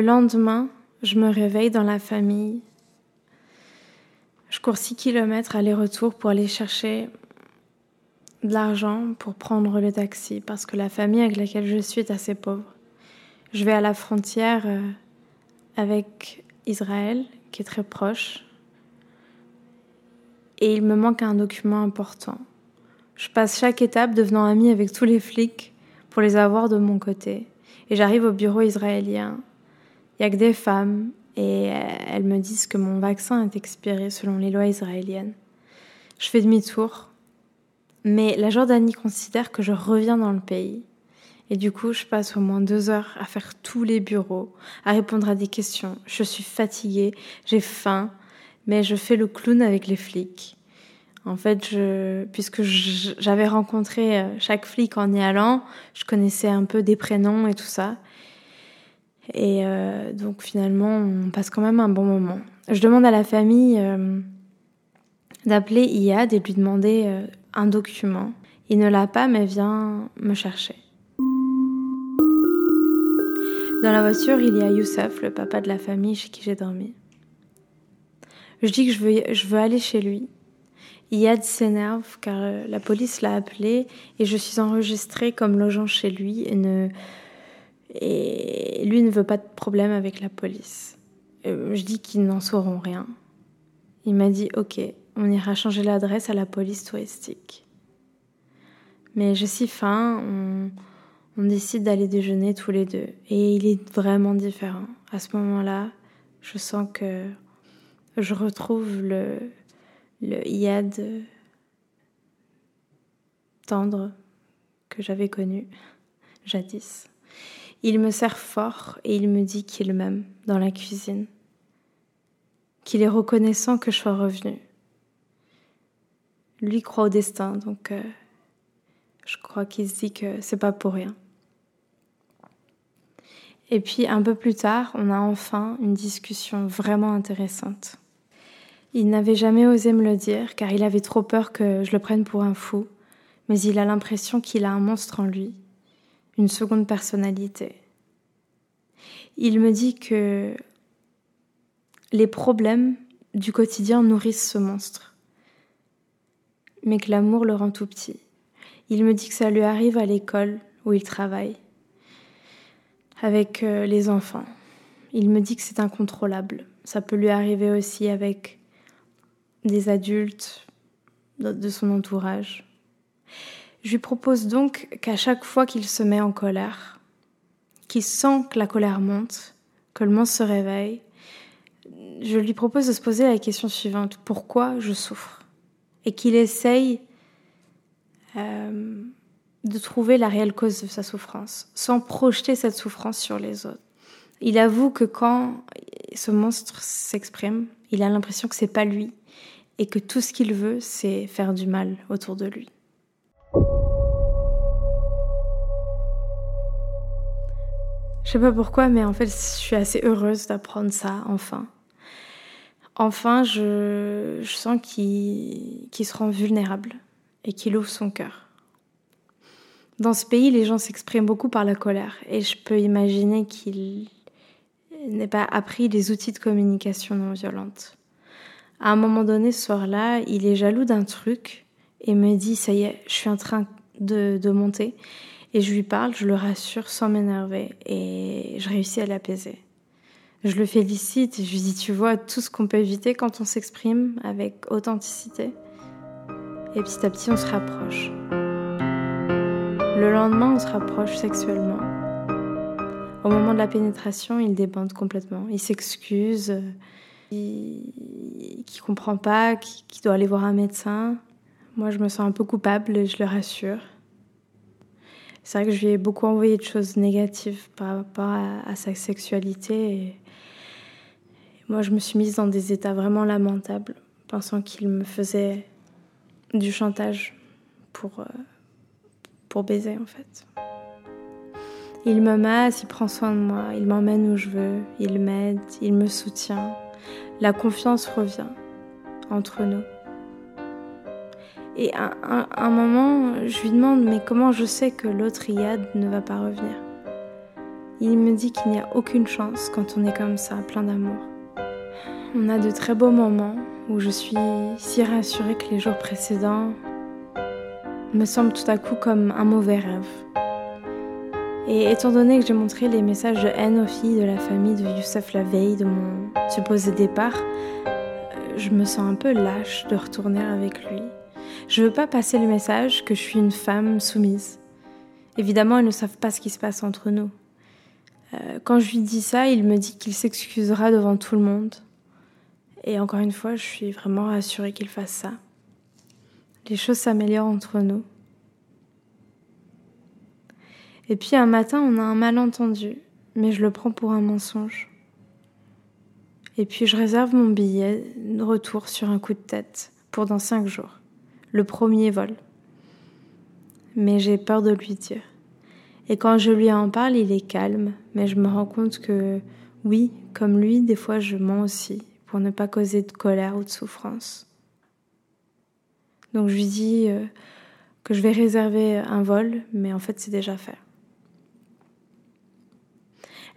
Le lendemain, je me réveille dans la famille. Je cours 6 km aller-retour pour aller chercher de l'argent pour prendre le taxi parce que la famille avec laquelle je suis est assez pauvre. Je vais à la frontière euh, avec Israël, qui est très proche, et il me manque un document important. Je passe chaque étape devenant amie avec tous les flics pour les avoir de mon côté. Et j'arrive au bureau israélien. Il y a que des femmes et elles me disent que mon vaccin est expiré selon les lois israéliennes. Je fais demi-tour, mais la Jordanie considère que je reviens dans le pays. Et du coup, je passe au moins deux heures à faire tous les bureaux, à répondre à des questions. Je suis fatiguée, j'ai faim, mais je fais le clown avec les flics. En fait, je, puisque j'avais rencontré euh, chaque flic en y allant, je connaissais un peu des prénoms et tout ça. Et euh, donc finalement, on passe quand même un bon moment. Je demande à la famille euh, d'appeler Iyad et de lui demander un document. Il ne l'a pas, mais vient me chercher. Dans la voiture, il y a Youssef, le papa de la famille chez qui j'ai dormi. Je dis que je veux, je veux aller chez lui. Iyad s'énerve car euh, la police l'a appelé et je suis enregistrée comme logeant chez lui et, ne, et lui ne veut pas de problème avec la police. Euh, je dis qu'ils n'en sauront rien. Il m'a dit ok, on ira changer l'adresse à la police touristique. Mais j'ai si faim, on, décide d'aller déjeuner tous les deux. Et il est vraiment différent. À ce moment-là, je sens que je retrouve le, le tendre que j'avais connu jadis. Il me sert fort et il me dit qu'il m'aime dans la cuisine, qu'il est reconnaissant que je sois revenue. Lui croit au destin, donc euh, je crois qu'il se dit que c'est pas pour rien. Et puis un peu plus tard, on a enfin une discussion vraiment intéressante. Il n'avait jamais osé me le dire car il avait trop peur que je le prenne pour un fou, mais il a l'impression qu'il a un monstre en lui, une seconde personnalité. Il me dit que les problèmes du quotidien nourrissent ce monstre, mais que l'amour le rend tout petit. Il me dit que ça lui arrive à l'école où il travaille, avec euh, les enfants. Il me dit que c'est incontrôlable. Ça peut lui arriver aussi avec des adultes, de son entourage. Je lui propose donc qu'à chaque fois qu'il se met en colère, qu'il sent que la colère monte, que le monstre se réveille, je lui propose de se poser la question suivante pourquoi je souffre? Et qu'il essaye euh, de trouver la réelle cause de sa souffrance, sans projeter cette souffrance sur les autres. Il avoue que quand ce monstre s'exprime, il a l'impression que c'est pas lui, et que tout ce qu'il veut, c'est faire du mal autour de lui. Je sais pas pourquoi, mais en fait, je suis assez heureuse d'apprendre ça, enfin. Enfin, je, sens qu'il se rend vulnérable et qu'il ouvre son cœur. Dans ce pays, les gens s'expriment beaucoup par la colère et je peux imaginer qu'il n'ait pas appris les outils de communication non violente. À un moment donné, ce soir-là, il est jaloux d'un truc et me dit Ça y est, je suis en train de monter. Et je lui parle, je le rassure sans m'énerver et je réussis à l'apaiser. Je le félicite et je lui dis Tu vois tout ce qu'on peut éviter quand on s'exprime avec authenticité. Et petit à petit, on se rapproche. Le lendemain, on se rapproche sexuellement. Au moment de la pénétration, il débande complètement. Il s'excuse qui, qui comprend pas, qui, doit aller voir un médecin. Moi, je me sens un peu coupable et je le rassure. C'est vrai que je lui ai beaucoup envoyé de choses négatives par rapport à, sa sexualité. Moi, je me suis mise dans des états vraiment lamentables, pensant qu'il me faisait du chantage pour, euh, pour baiser, en fait. Il me masse, il prend soin de moi, il m'emmène où je veux, il m'aide, il me soutient la confiance revient entre nous. Et à, un moment, je lui demande mais comment je sais que l'autre Iyad ne va pas revenir? Il me dit qu'il n'y a aucune chance quand on est comme ça, plein d'amour. On a de très beaux moments où je suis si rassurée que les jours précédents me semblent tout à coup comme un mauvais rêve. Et étant donné que j'ai montré les messages de haine aux filles de la famille de Youssef la veille de mon supposé départ, je me sens un peu lâche de retourner avec lui. Je veux pas passer le message que je suis une femme soumise. Évidemment, ils ne savent pas ce qui se passe entre nous. Euh, quand je lui dis ça, il me dit qu'il s'excusera devant tout le monde. Et encore une fois, je suis vraiment rassurée qu'il fasse ça. Les choses s'améliorent entre nous. Et puis un matin, on a un malentendu, mais je le prends pour un mensonge. Et puis je réserve mon billet de retour sur un coup de tête pour dans cinq jours, le premier vol. Mais j'ai peur de lui dire. Et quand je lui en parle, il est calme, mais je me rends compte que oui, comme lui, des fois je mens aussi pour ne pas causer de colère ou de souffrance. Donc je lui dis euh, que je vais réserver un vol, mais en fait c'est déjà fait.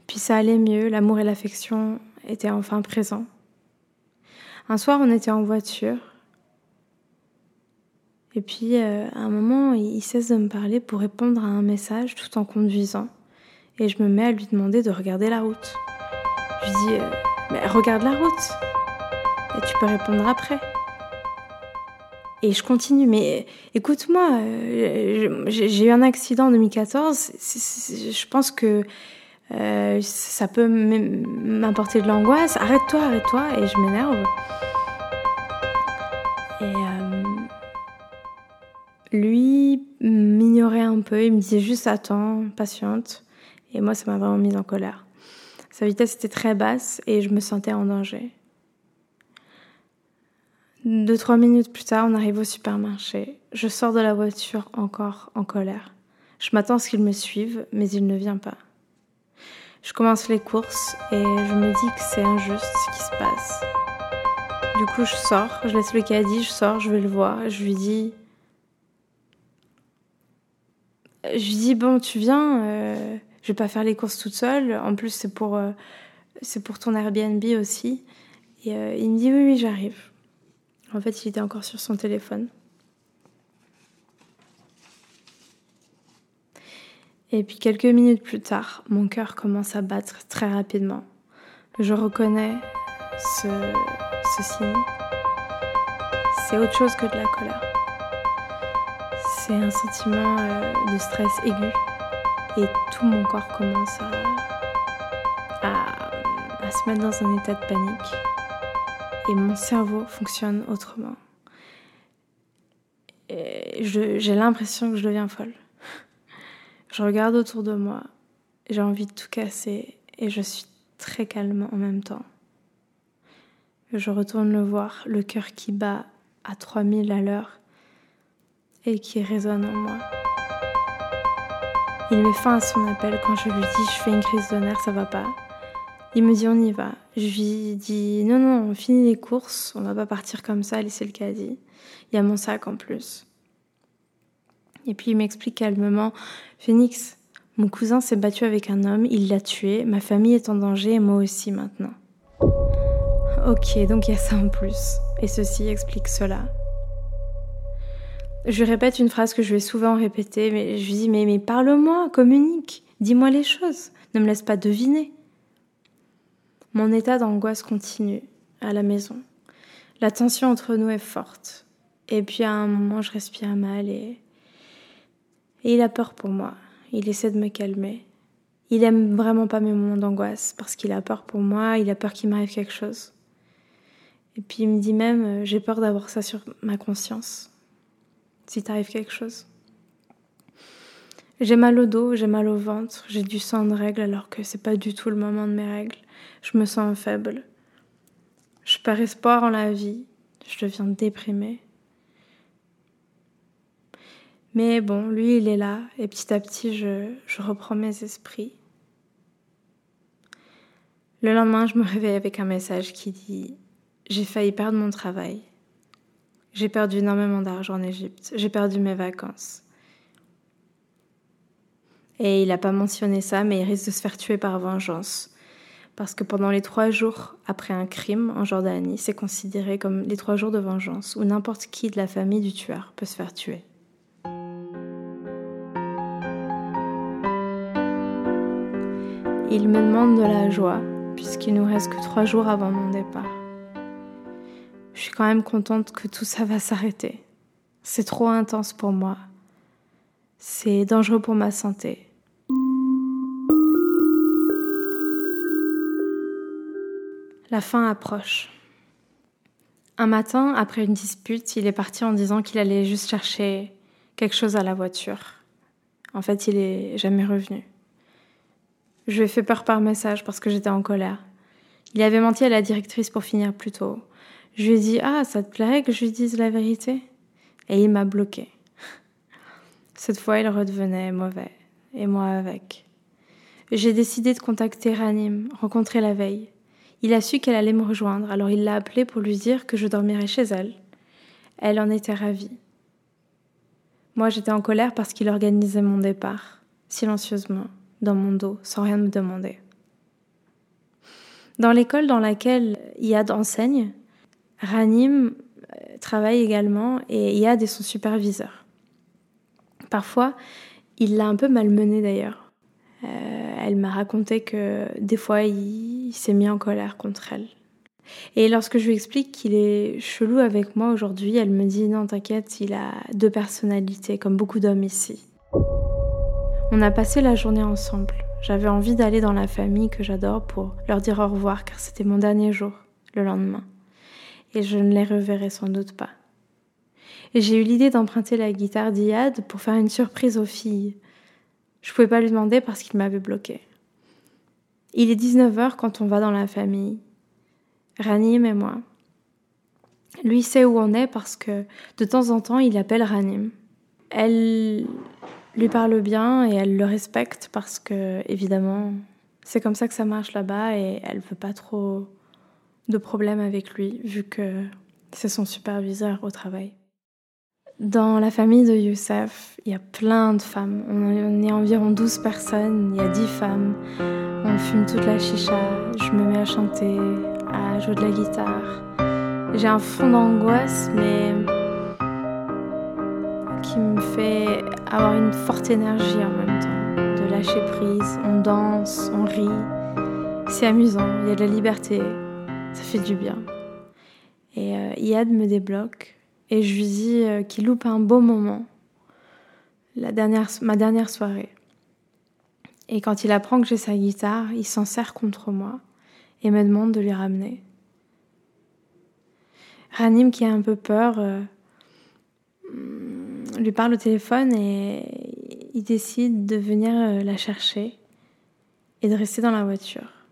Puis ça allait mieux, l'amour et l'affection étaient enfin présents. Un soir, on était en voiture. Et puis, euh, à un moment, il cesse de me parler pour répondre à un message tout en conduisant. Et je me mets à lui demander de regarder la route. Je lui dis, euh, mais regarde la route. Et tu peux répondre après. Et je continue, mais écoute-moi, euh, j'ai eu un accident en 2014. je pense que ça peut m'apporter de l'angoisse. Arrête-toi, arrête-toi. Et je m'énerve. Lui m'ignorait un peu. Il me disait juste attends, patiente. Et moi, ça m'a vraiment mise en colère. Sa vitesse était très basse et je me sentais en danger. Deux, trois minutes plus tard, on arrive au supermarché. Je sors de la voiture encore en colère. Je m'attends à ce qu'il me suive, mais il ne vient pas. Je commence les courses et je me dis que c'est injuste ce qui se passe. Du coup, je sors, je laisse le caddie, je sors, je vais le voir, je lui dis. Je lui dis bon, tu viens, euh, je vais pas faire les courses toute seule. En plus, c'est pour euh, ton Airbnb aussi. Et euh, il me dit oui, oui, j'arrive. En fait, il était encore sur son téléphone. Et puis quelques minutes plus tard, mon cœur commence à battre très rapidement. Je reconnais ce, signe. C'est autre chose que de la colère. C'est un sentiment euh, de stress aigu. Et tout mon corps commence à, à se mettre dans un état de panique. Et mon cerveau fonctionne autrement. J'ai l'impression que je deviens folle. Je regarde autour de moi, j'ai envie de tout casser et je suis très calme en même temps. Je retourne le voir, le cœur qui bat à 3000 à l'heure et qui résonne en moi. Il met fin à son appel quand je lui dis je fais une crise de nerfs, ça va pas. Il me dit on y va. Je lui dis non non, on finit les courses, on va pas partir comme ça, laisser le caddie. Il y a mon sac en plus. Et puis il m'explique calmement Phoenix, mon cousin s'est battu avec un homme, il l'a tué, ma famille est en danger et moi aussi maintenant. Ok, donc il y a ça en plus. Et ceci explique cela. Je répète une phrase que je vais souvent répéter, mais je lui dis Mais, mais parle-moi, communique, dis-moi les choses, ne me laisse pas deviner. Mon état d'angoisse continue à la maison. La tension entre nous est forte. Et puis à un moment, je respire mal et et il a peur pour moi. Il essaie de me calmer. Il aime vraiment pas mes moments d'angoisse parce qu'il a peur pour moi, il a peur qu'il m'arrive quelque chose. Et puis il me dit même euh, j'ai peur d'avoir ça sur ma conscience. Si t'arrive quelque chose. J'ai mal au dos, j'ai mal au ventre, j'ai du sang de règles alors que c'est pas du tout le moment de mes règles. Je me sens faible. Je perds espoir en la vie. Je deviens déprimée. Mais bon, lui, il est là, et petit à petit, je, reprends mes esprits. Le lendemain, je me réveille avec un message qui dit J'ai failli perdre mon travail. J'ai perdu énormément d'argent en Égypte. J'ai perdu mes vacances. Et il n'a pas mentionné ça, mais il risque de se faire tuer par vengeance. Parce que pendant les trois jours après un crime en Jordanie, c'est considéré comme les trois jours de vengeance, où n'importe qui de la famille du tueur peut se faire tuer. Il me demande de la joie, puisqu'il nous reste que trois jours avant mon départ. Je suis quand même contente que tout ça va s'arrêter. C'est trop intense pour moi. C'est dangereux pour ma santé. La fin approche. Un matin, après une dispute, il est parti en disant qu'il allait juste chercher quelque chose à la voiture. En fait, il est jamais revenu. Je lui ai fait peur par message parce que j'étais en colère. Il avait menti à la directrice pour finir plus tôt. Je lui ai dit Ah, ça te plairait que je lui dise la vérité? Et il m'a bloqué. Cette fois, il redevenait mauvais, et moi avec. J'ai décidé de contacter Ranim, rencontré la veille. Il a su qu'elle allait me rejoindre, alors il l'a appelée pour lui dire que je dormirais chez elle. Elle en était ravie. Moi, j'étais en colère parce qu'il organisait mon départ, silencieusement dans mon dos sans rien me demander. Dans l'école dans laquelle Yad enseigne, Ranim euh, travaille également et Yad est son superviseur. Parfois, il l'a un peu malmené d'ailleurs. Euh, elle m'a raconté que des fois il, il s'est mis en colère contre elle. Et lorsque je lui explique qu'il est chelou avec moi aujourd'hui, elle me dit non t'inquiète, il a deux personnalités comme beaucoup d'hommes ici. On a passé la journée ensemble. J'avais envie d'aller dans la famille que j'adore pour leur dire au revoir car c'était mon dernier jour, le lendemain. Et je ne les reverrai sans doute pas. Et j'ai eu l'idée d'emprunter la guitare d'Iyad pour faire une surprise aux filles. Je pouvais pas lui demander parce qu'il m'avait bloqué. Il est 19h quand on va dans la famille. Ranim et moi. Lui sait où on est parce que de temps en temps il appelle Ranim. Elle lui parle bien et elle le respecte parce que, évidemment, c'est comme ça que ça marche là-bas et elle veut pas trop de problèmes avec lui vu que c'est son superviseur au travail. Dans la famille de Youssef, il y a plein de femmes. On est environ 12 personnes, il y a 10 femmes. On fume toute la chicha, je me mets à chanter, à jouer de la guitare. J'ai un fond d'angoisse, mais qui me fait avoir une forte énergie en même temps, de lâcher prise, on danse, on rit, c'est amusant, il y a de la liberté, ça fait du bien. Et euh, Yad me débloque et je lui dis euh, qu'il loupe un beau moment, ma dernière soirée. Et quand il apprend que j'ai sa guitare, il s'en sert contre moi et me demande de lui ramener. Ranim, qui a un peu peur, euh, lui parle au téléphone et il décide de venir la chercher et de rester dans la voiture.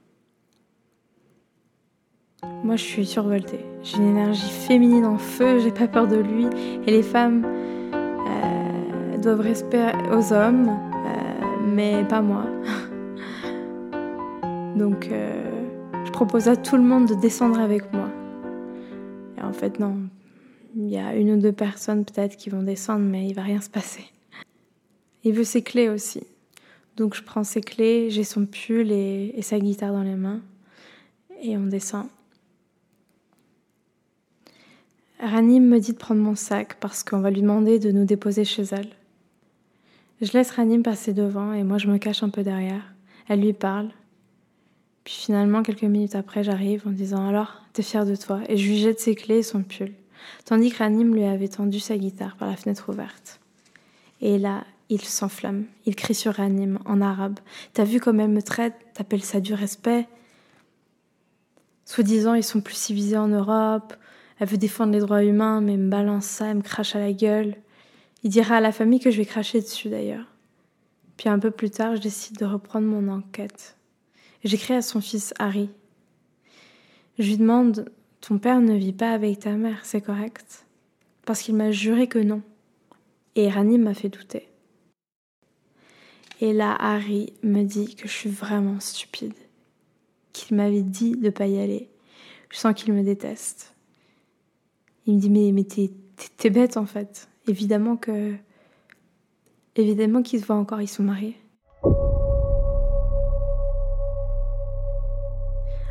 Moi, je suis survoltée. J'ai une énergie féminine en feu, j'ai pas peur de lui. Et les femmes euh, doivent respecter aux hommes, euh, mais pas moi. Donc, je propose à tout le monde de descendre avec moi. Et en fait, non, il y a une ou deux personnes peut-être qui vont descendre, mais il va rien se passer. Il veut ses clés aussi. Donc je prends ses clés, j'ai son pull et, sa guitare dans les mains, et on descend. Ranim me dit de prendre mon sac parce qu'on va lui demander de nous déposer chez elle. Je laisse Ranim passer devant et moi je me cache un peu derrière. Elle lui parle. Puis finalement, quelques minutes après, j'arrive en disant Alors, t'es fière de toi Et je lui jette ses clés et son pull tandis que Ranim lui avait tendu sa guitare par la fenêtre ouverte. Et là, il s'enflamme. Il crie sur Ranim en arabe. T'as vu comme elle me traite? T'appelles ça du respect? Soi-disant, ils sont plus civilisés en Europe. Elle veut défendre les droits humains, mais me balance ça, elle me crache à la gueule. Il dira à la famille que je vais cracher dessus d'ailleurs. Puis un peu plus tard, je décide de reprendre mon enquête. J'écris à son fils Harry. Je lui demande ton père ne vit pas avec ta mère, c'est correct? Parce qu'il m'a juré que non. Et Rani m'a fait douter. Et là, Harry me dit que je suis vraiment stupide. Qu'il m'avait dit de pas y aller. Je sens qu'il me déteste. Il me dit mais, mais t'es, bête en fait. Évidemment que... Évidemment qu'ils se voient encore, ils sont mariés.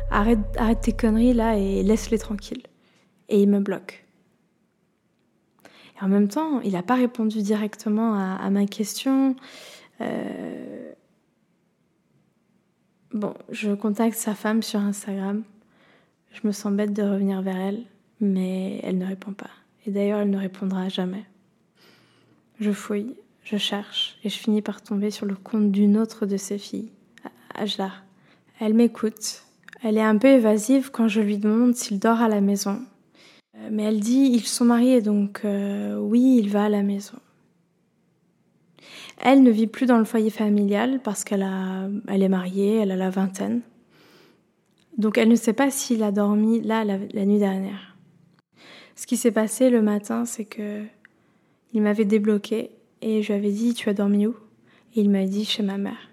Arrête, arrête tes conneries là et laisse-les tranquilles. Et il me bloque. Et en même temps, il n'a pas répondu directement à, ma question. Euh, bon, je contacte sa femme sur Instagram. Je me sens bête de revenir vers elle mais elle ne répond pas. Et d'ailleurs, elle ne répondra jamais. Je fouille, je cherche, et je finis par tomber sur le compte d'une autre de ses filles, Ajlar. Elle m'écoute. Elle est un peu évasive quand je lui demande s'il dort à la maison. Euh, mais elle dit ils sont mariés, donc euh, oui, il va à la maison. Elle ne vit plus dans le foyer familial parce qu'elle elle est mariée, elle a la vingtaine. Donc elle ne sait pas s'il a dormi là la, nuit dernière. Ce qui s'est passé le matin, c'est que il m'avait débloqué et je lui avais dit tu as dormi où? Et il m'a dit chez ma mère.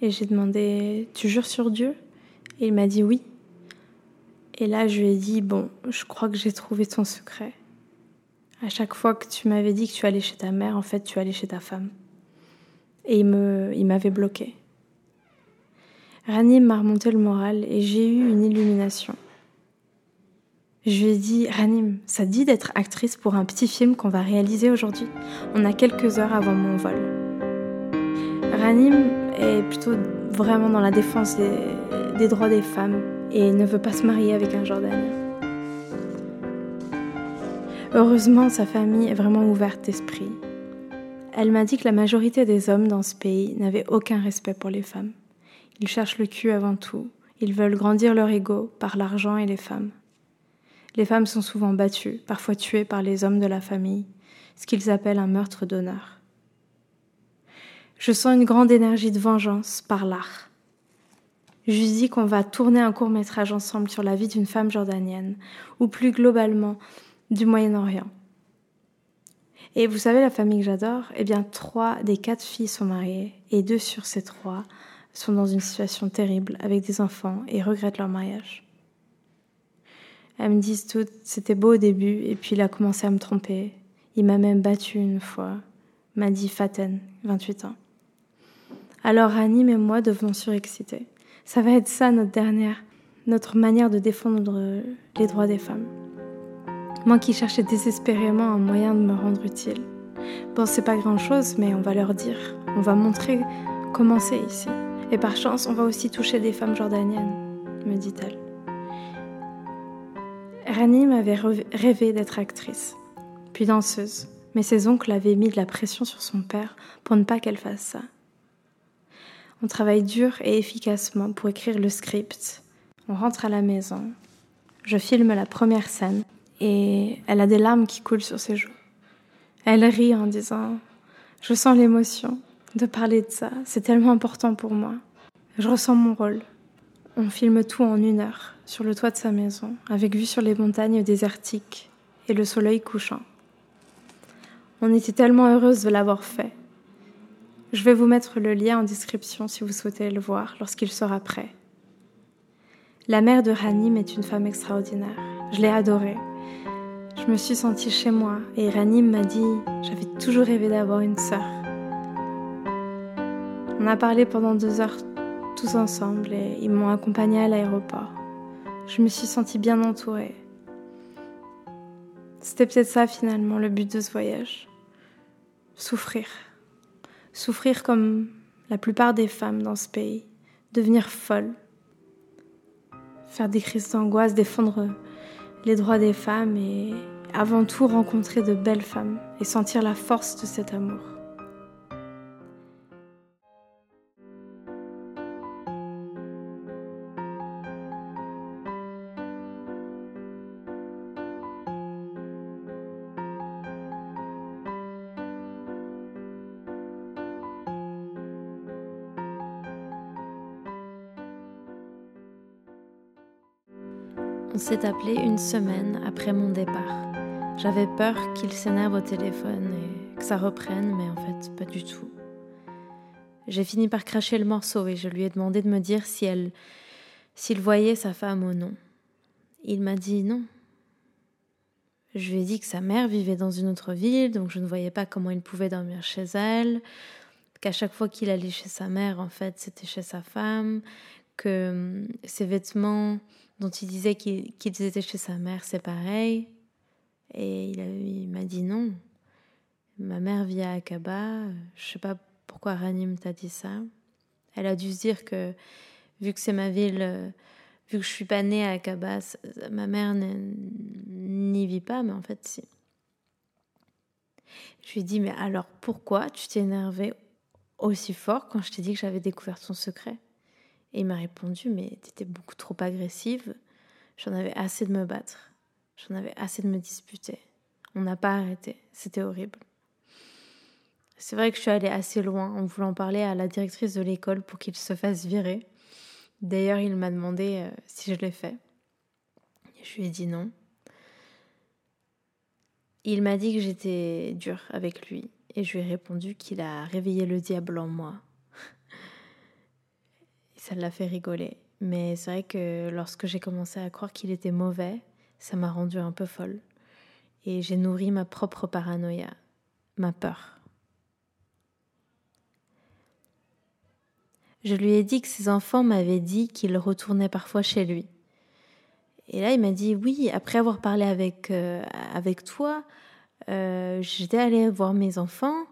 Et j'ai demandé tu jures sur Dieu? Et il m'a dit oui. Et là je lui ai dit bon, je crois que j'ai trouvé ton secret. À chaque fois que tu m'avais dit que tu allais chez ta mère, en fait tu allais chez ta femme. Et il me, il m'avait bloqué. Ranim m'a remonté le moral et j'ai eu une illumination. Je lui ai dit, Ranim, ça dit d'être actrice pour un petit film qu'on va réaliser aujourd'hui? On a quelques heures avant mon vol. Ranim est plutôt vraiment dans la défense des, des droits des femmes et ne veut pas se marier avec un Jordanien. Heureusement, sa famille est vraiment ouverte d'esprit. Elle m'a dit que la majorité des hommes dans ce pays n'avaient aucun respect pour les femmes. Ils cherchent le cul avant tout. Ils veulent grandir leur ego par l'argent et les femmes. Les femmes sont souvent battues, parfois tuées par les hommes de la famille, ce qu'ils appellent un meurtre d'honneur. Je sens une grande énergie de vengeance par l'art. Je dis qu'on va tourner un court métrage ensemble sur la vie d'une femme jordanienne, ou plus globalement du Moyen-Orient. Et vous savez la famille que j'adore Eh bien, trois des quatre filles sont mariées, et deux sur ces trois sont dans une situation terrible avec des enfants et regrettent leur mariage. Elles me disent toutes, c'était beau au début, et puis il a commencé à me tromper. Il m'a même battu une fois, m'a dit Faten, 28 ans. Alors Annie et moi devenons surexcités. Ça va être ça notre dernière, notre manière de défendre les droits des femmes. Moi qui cherchais désespérément un moyen de me rendre utile. Bon, c'est pas grand chose, mais on va leur dire. On va montrer comment c'est ici. Et par chance, on va aussi toucher des femmes jordaniennes, me dit-elle. Rani m'avait rêvé d'être actrice, puis danseuse, mais ses oncles avaient mis de la pression sur son père pour ne pas qu'elle fasse ça. On travaille dur et efficacement pour écrire le script. On rentre à la maison. Je filme la première scène et elle a des larmes qui coulent sur ses joues. Elle rit en disant Je sens l'émotion de parler de ça. C'est tellement important pour moi. Je ressens mon rôle. On filme tout en une heure, sur le toit de sa maison, avec vue sur les montagnes désertiques et le soleil couchant. On était tellement heureuse de l'avoir fait. Je vais vous mettre le lien en description si vous souhaitez le voir lorsqu'il sera prêt. La mère de Ranim est une femme extraordinaire. Je l'ai adorée. Je me suis sentie chez moi et Ranim m'a dit J'avais toujours rêvé d'avoir une sœur. On a parlé pendant deux heures ensemble et ils m'ont accompagnée à l'aéroport. Je me suis sentie bien entourée. C'était peut-être ça finalement le but de ce voyage. Souffrir. Souffrir comme la plupart des femmes dans ce pays. Devenir folle. Faire des crises d'angoisse, défendre les droits des femmes et avant tout rencontrer de belles femmes et sentir la force de cet amour. Appelé une semaine après mon départ. J'avais peur qu'il s'énerve au téléphone et que ça reprenne, mais en fait, pas du tout. J'ai fini par cracher le morceau et je lui ai demandé de me dire si elle, s'il voyait sa femme ou non. Il m'a dit non. Je lui ai dit que sa mère vivait dans une autre ville, donc je ne voyais pas comment il pouvait dormir chez elle, qu'à chaque fois qu'il allait chez sa mère, en fait, c'était chez sa femme, que hum, ses vêtements dont il disait qu'ils étaient chez sa mère, c'est pareil. Et il, m'a dit non. Ma mère vit à Akaba. Je sais pas pourquoi Ranim t'a dit ça. Elle a dû se dire que, vu que c'est ma ville, vu que je suis pas née à Akaba, ma mère n'y vit pas, mais en fait, si. Je lui ai dit, mais alors pourquoi tu t'es énervé aussi fort quand je t'ai dit que j'avais découvert ton secret? Et il m'a répondu, mais tu étais beaucoup trop agressive. J'en avais assez de me battre. J'en avais assez de me disputer. On n'a pas arrêté. C'était horrible. C'est vrai que je suis allée assez loin en voulant parler à la directrice de l'école pour qu'il se fasse virer. D'ailleurs, il m'a demandé euh, si je l'ai fait. Je lui ai dit non. Il m'a dit que j'étais dure avec lui et je lui ai répondu qu'il a réveillé le diable en moi. Ça l'a fait rigoler. Mais c'est vrai que lorsque j'ai commencé à croire qu'il était mauvais, ça m'a rendue un peu folle. Et j'ai nourri ma propre paranoïa, ma peur. Je lui ai dit que ses enfants m'avaient dit qu'il retournait parfois chez lui. Et là, il m'a dit oui, après avoir parlé avec, euh, avec toi, euh, j'étais allée voir mes enfants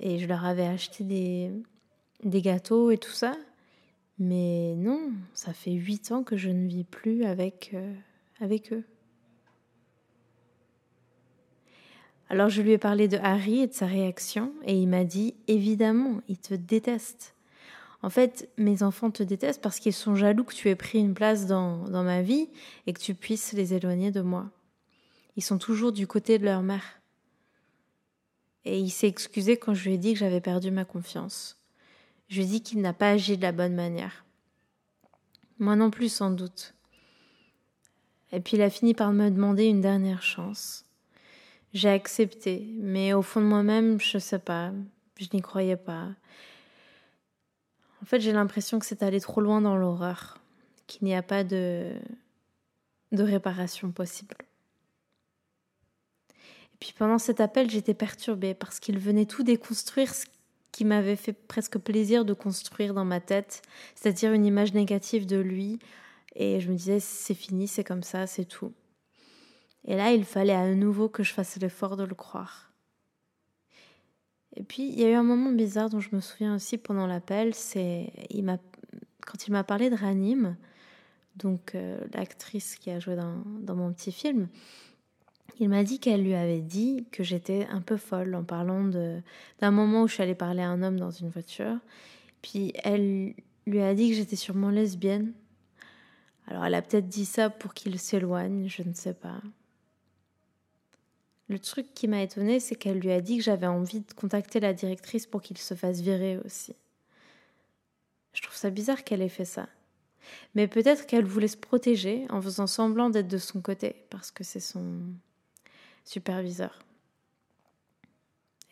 et je leur avais acheté des, des gâteaux et tout ça. Mais non, ça fait huit ans que je ne vis plus avec, euh, avec eux. Alors je lui ai parlé de Harry et de sa réaction et il m'a dit évidemment, il te déteste. En fait, mes enfants te détestent parce qu'ils sont jaloux que tu aies pris une place dans, dans ma vie et que tu puisses les éloigner de moi. Ils sont toujours du côté de leur mère. Et il s'est excusé quand je lui ai dit que j'avais perdu ma confiance. Je dit qu'il n'a pas agi de la bonne manière. Moi non plus, sans doute. Et puis il a fini par me demander une dernière chance. J'ai accepté, mais au fond de moi-même, je sais pas, je n'y croyais pas. En fait, j'ai l'impression que c'est allé trop loin dans l'horreur, qu'il n'y a pas de, de réparation possible. Et puis pendant cet appel, j'étais perturbée parce qu'il venait tout déconstruire ce qui m'avait fait presque plaisir de construire dans ma tête, c'est-à-dire une image négative de lui. Et je me disais, c'est fini, c'est comme ça, c'est tout. Et là, il fallait à nouveau que je fasse l'effort de le croire. Et puis, il y a eu un moment bizarre dont je me souviens aussi pendant l'appel, c'est quand il m'a parlé de Ranim, donc euh, l'actrice qui a joué dans, mon petit film, il m'a dit qu'elle lui avait dit que j'étais un peu folle en parlant d'un moment où je suis allée parler à un homme dans une voiture. Puis elle lui a dit que j'étais sûrement lesbienne. Alors elle a peut-être dit ça pour qu'il s'éloigne, je ne sais pas. Le truc qui m'a étonnée, c'est qu'elle lui a dit que j'avais envie de contacter la directrice pour qu'il se fasse virer aussi. Je trouve ça bizarre qu'elle ait fait ça. Mais peut-être qu'elle voulait se protéger en faisant semblant d'être de son côté, parce que c'est son superviseur.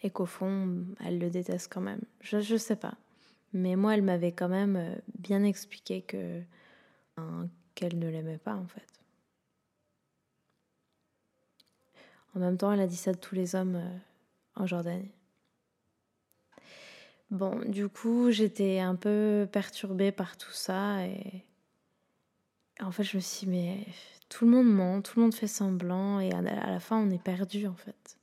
Et qu'au fond, elle le déteste quand même. Je ne sais pas. Mais moi, elle m'avait quand même euh, bien expliqué que qu'elle ne l'aimait pas en fait. En même temps, elle a dit ça de tous les hommes euh, en Jordanie. Bon, du coup, j'étais un peu perturbée par tout ça et en fait, je me suis dit, mais tout le monde ment, tout le monde fait semblant et à la fin, on est perdu en fait.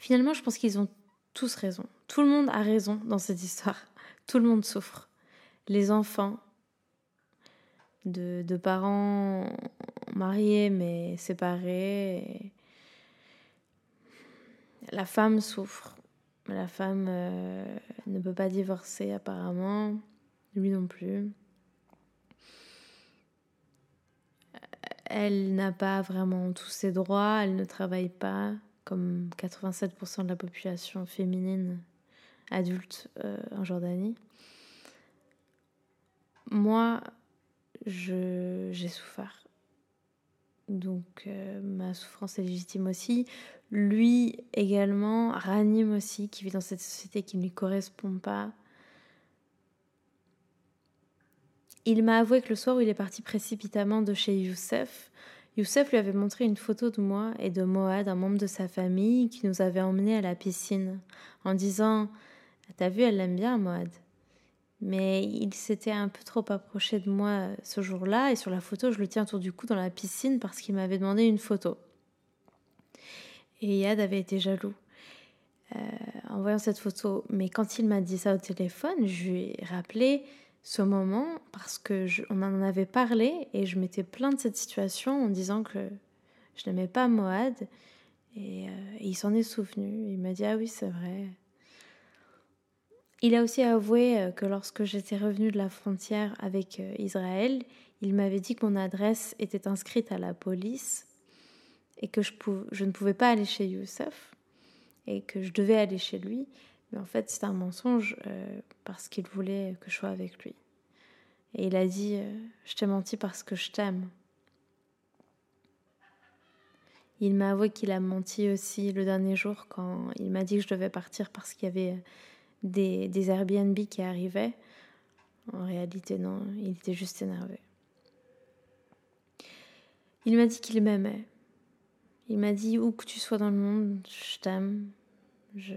Finalement, je pense qu'ils ont tous raison. Tout le monde a raison dans cette histoire. Tout le monde souffre. Les enfants, de, parents mariés mais séparés. La femme souffre. La femme euh, ne peut pas divorcer apparemment. Lui non plus. Elle n'a pas vraiment tous ses droits. Elle ne travaille pas comme 87% de la population féminine adulte euh, en Jordanie. Moi, j'ai souffert. Donc euh, ma souffrance est légitime aussi. Lui également ranime aussi, qui vit dans cette société qui ne lui correspond pas. Il m'a avoué que le soir où il est parti précipitamment de chez Youssef, Youssef lui avait montré une photo de moi et de Moad, un membre de sa famille, qui nous avait emmenés à la piscine, en disant T'as vu, elle l'aime bien, Moad. Mais il s'était un peu trop approché de moi ce jour-là et sur la photo, je le tiens autour du cou dans la piscine parce qu'il m'avait demandé une photo. Et Yad avait été jaloux euh, en voyant cette photo. Mais quand il m'a dit ça au téléphone, je lui ai rappelé ce moment parce que on en avait parlé et je m'étais plaint de cette situation en disant que je n'aimais pas Moad et, euh, et il s'en est souvenu. Il m'a dit ah oui c'est vrai. Il a aussi avoué euh, que lorsque j'étais revenue de la frontière avec euh, Israël, il m'avait dit que mon adresse était inscrite à la police et que je, je ne pouvais pas aller chez Youssef et que je devais aller chez lui. Mais en fait, c'était un mensonge euh, parce qu'il voulait que je sois avec lui. Et il a dit Je t'ai menti parce que je t'aime. Il m'a avoué qu'il a menti aussi le dernier jour quand il m'a dit que je devais partir parce qu'il y avait des, des Airbnb qui arrivaient. En réalité, non, il était juste énervé. Il m'a dit qu'il m'aimait. Il m'a dit où que tu sois dans le monde, je t'aime. Je,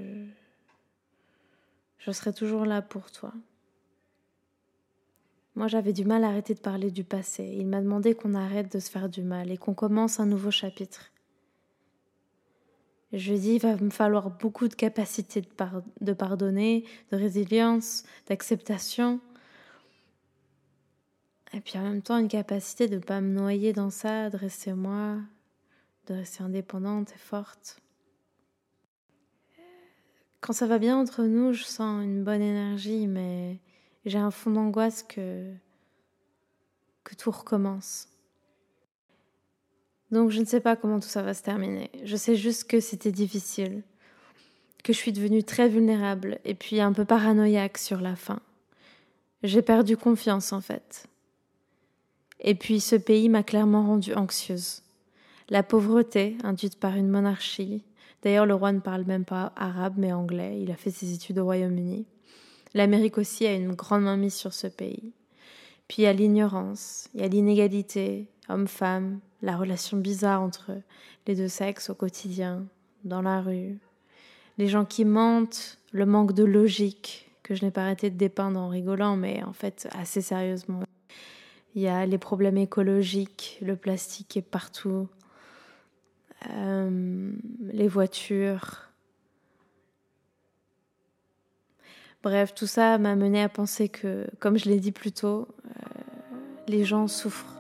je serai toujours là pour toi. Moi, j'avais du mal à arrêter de parler du passé. Il m'a demandé qu'on arrête de se faire du mal et qu'on commence un nouveau chapitre. Je lui ai dit, il va me falloir beaucoup de capacité de, pardonner, de résilience, d'acceptation. Et puis en même temps, une capacité de ne pas me noyer dans ça, de rester moi, de rester indépendante et forte. Quand ça va bien entre nous, je sens une bonne énergie, mais j'ai un fond d'angoisse que, tout recommence. Donc je ne sais pas comment tout ça va se terminer. Je sais juste que c'était difficile, que je suis devenue très vulnérable et puis un peu paranoïaque sur la fin. J'ai perdu confiance en fait. Et puis ce pays m'a clairement rendue anxieuse. La pauvreté, induite par une monarchie, d'ailleurs le roi ne parle même pas arabe mais anglais, il a fait ses études au Royaume-Uni. L'Amérique aussi a une grande mainmise sur ce pays. Puis il y a l'ignorance, il y a l'inégalité, homme-femme, la relation bizarre entre les deux sexes au quotidien, dans la rue, les gens qui mentent, le manque de logique que je n'ai pas arrêté de dépeindre en rigolant, mais en fait assez sérieusement. Il y a les problèmes écologiques, le plastique est partout, euh, les voitures. Bref, tout ça m'a mené à penser que, comme je l'ai dit plus tôt, euh, les gens souffrent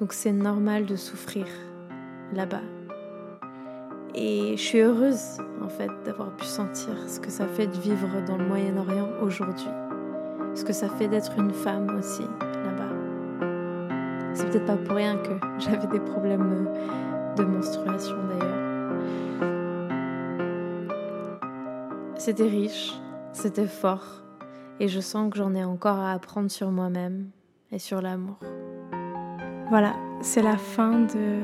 donc c'est normal de souffrir là-bas. Et je suis heureuse en fait d'avoir pu sentir ce que ça fait de vivre dans le Moyen-Orient aujourd'hui. Ce que ça fait d'être une femme aussi là-bas. C'est peut-être pas pour rien que j'avais des problèmes de menstruation d'ailleurs. C'était riche, c'était fort, et je sens que j'en ai encore à apprendre sur moi-même et sur l'amour. Voilà, c'est la fin de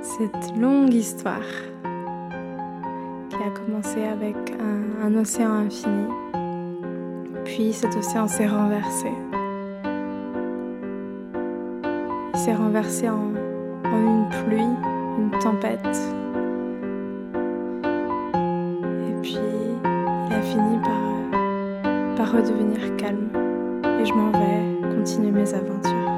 cette longue histoire qui a commencé avec un, océan infini. Puis cet océan s'est renversé. Il s'est renversé en, une pluie, une tempête. Et puis il a fini par, par redevenir calme. Et je m'en vais continuer mes aventures.